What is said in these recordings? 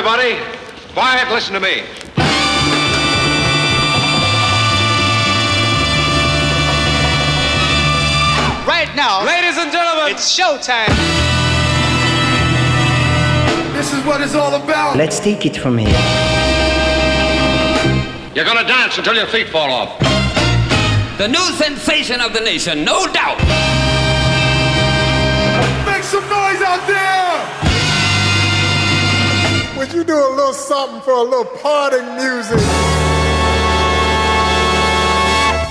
everybody. Quiet, listen to me. Right now, ladies and gentlemen, it's showtime. This is what it's all about. Let's take it from here. You're gonna dance until your feet fall off. The new sensation of the nation, no doubt. Could you do a little something for a little parting music?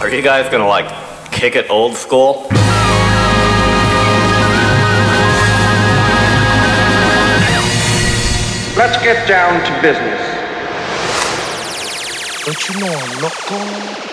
Are you guys gonna like kick it old school? Let's get down to business. Don't you know I'm not going.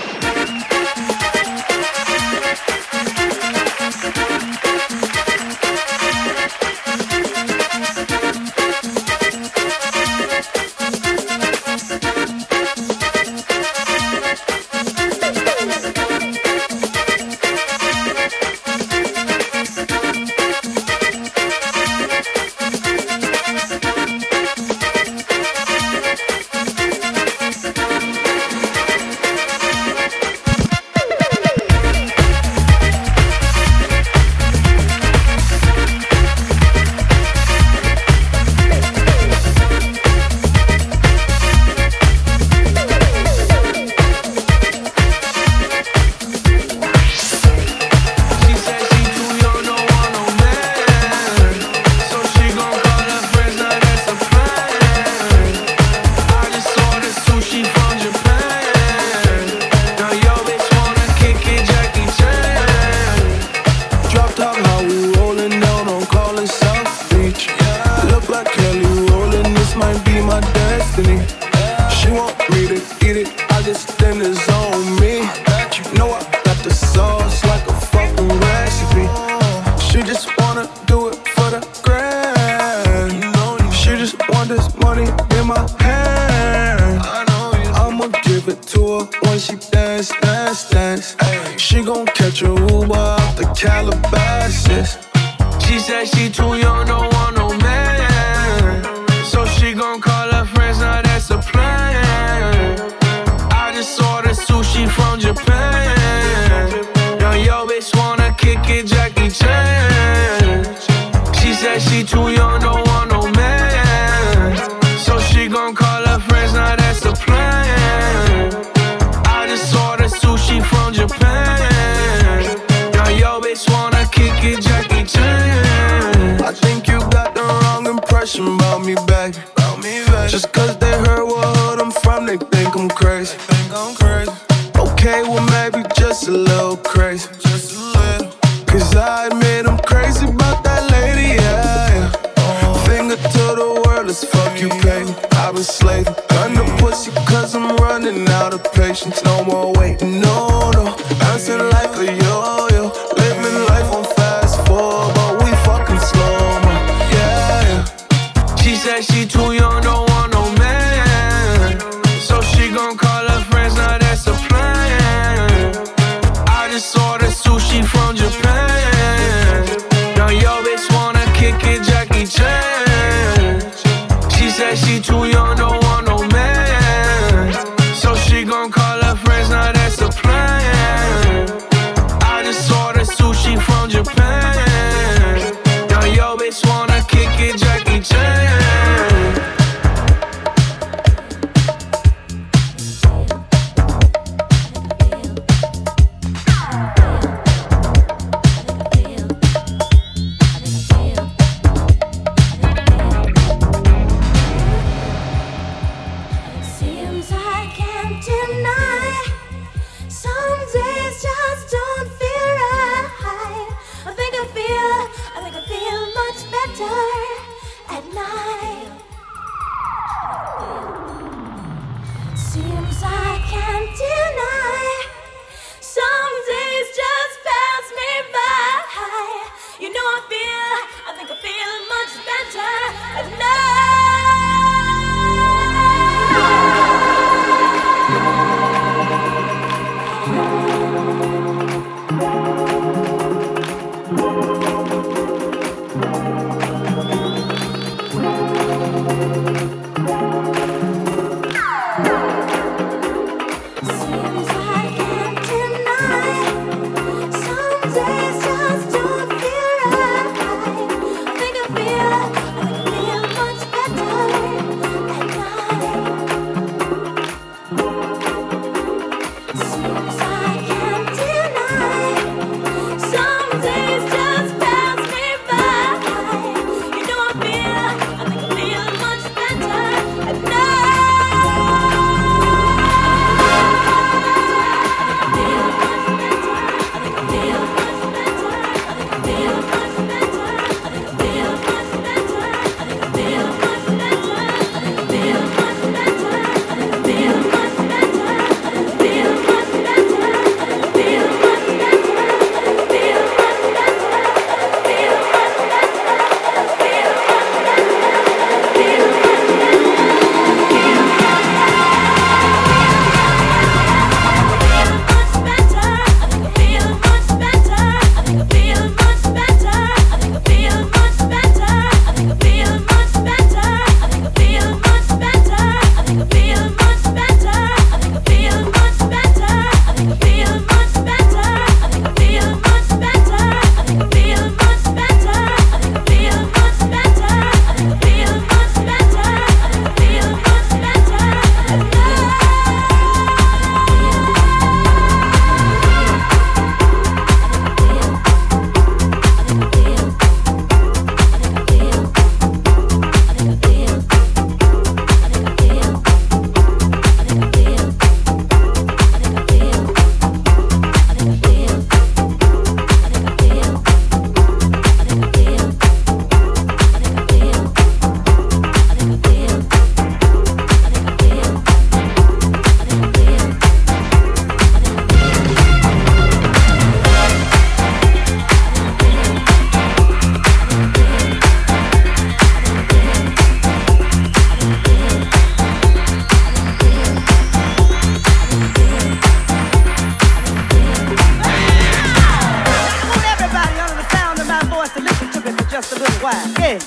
Yeah.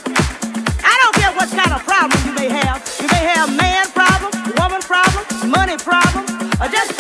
I don't care what kind of problem you may have. You may have man problem, woman problem, money problem, or just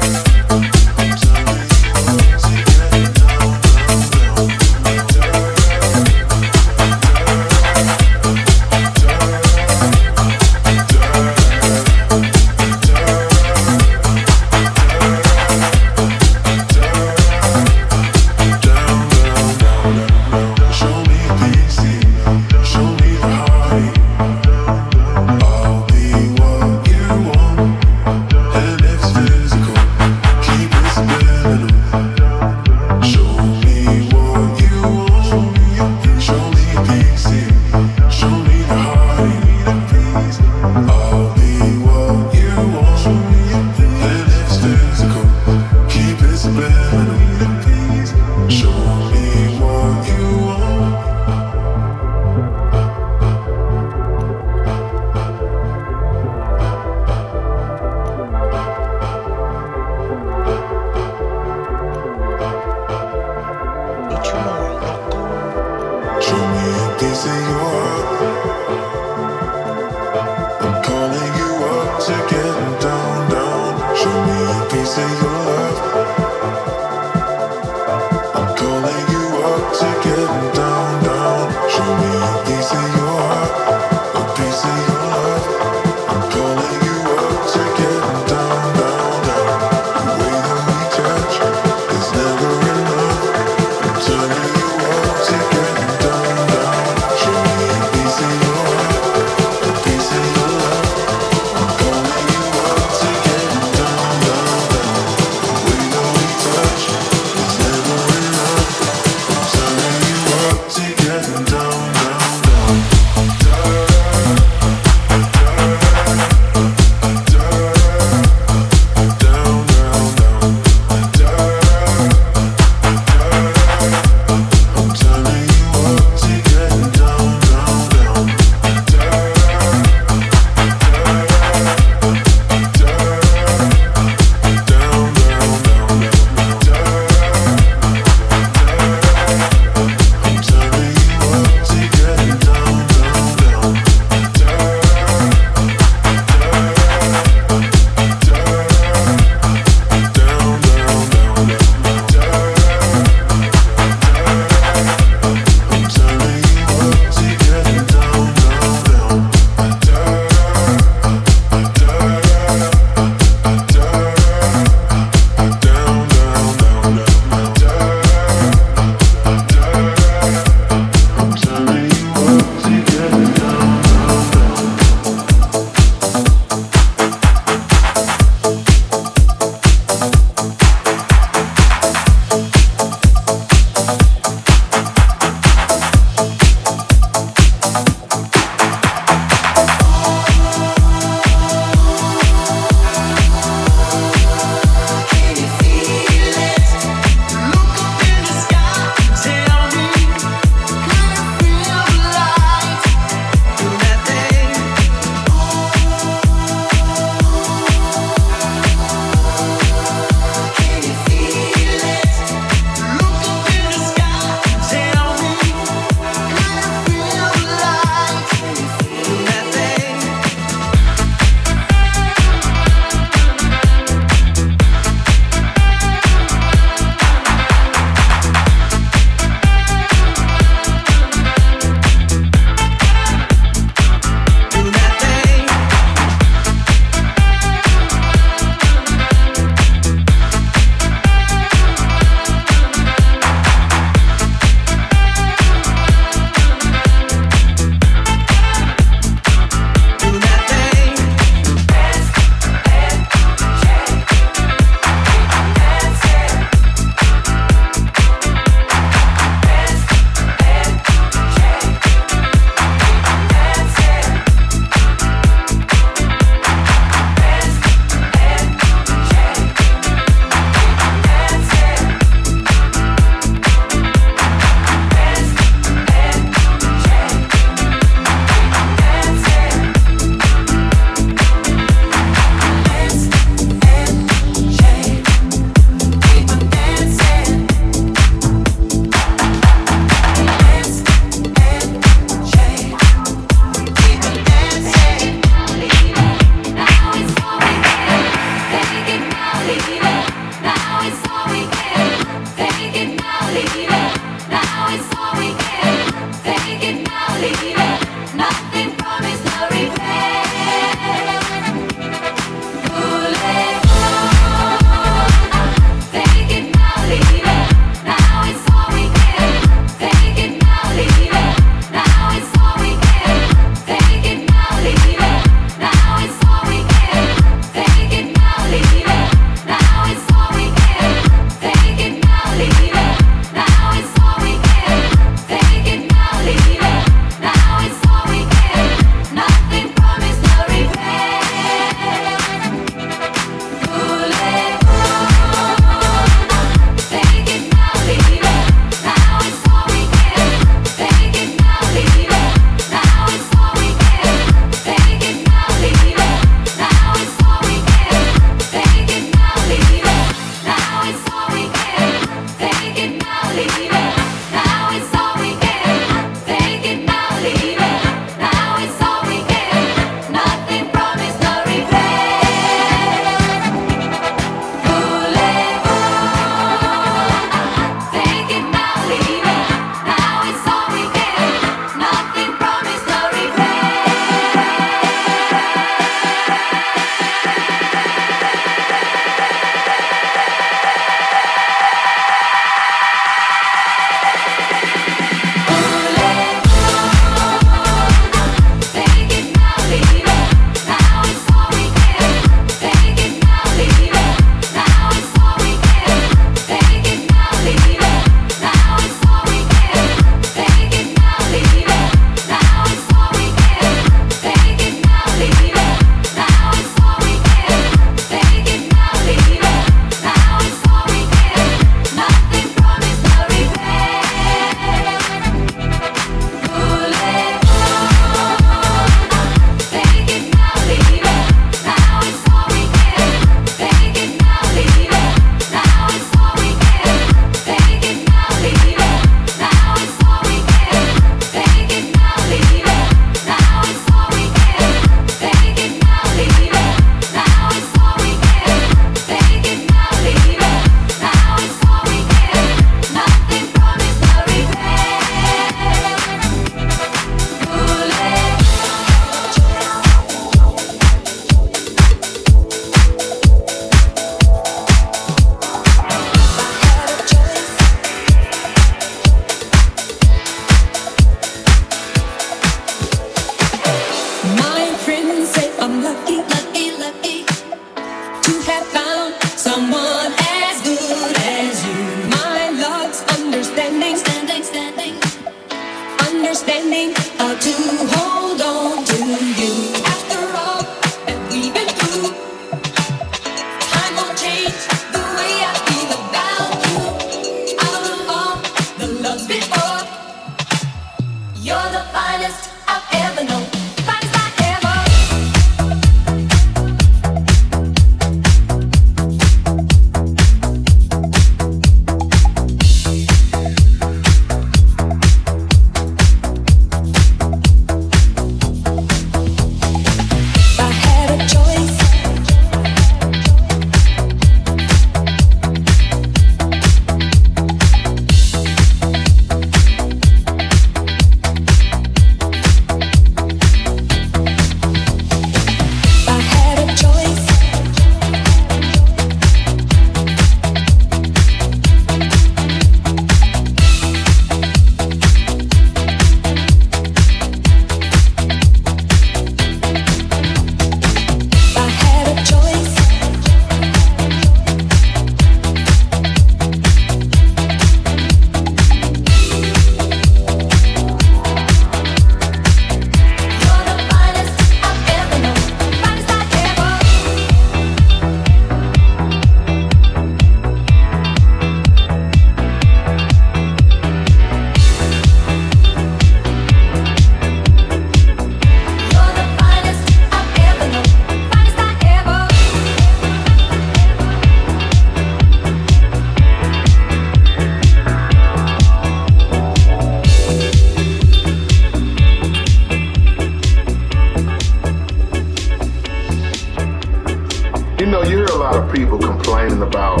complaining about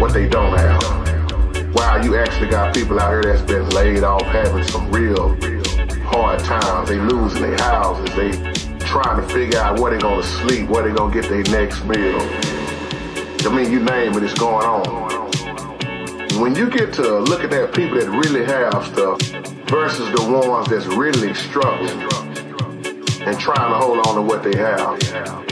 what they don't have. Wow, you actually got people out here that's been laid off having some real hard times. They losing their houses. They trying to figure out where they gonna sleep, where they gonna get their next meal. I mean, you name it, it's going on. When you get to look at that people that really have stuff versus the ones that's really struggling and trying to hold on to what they have.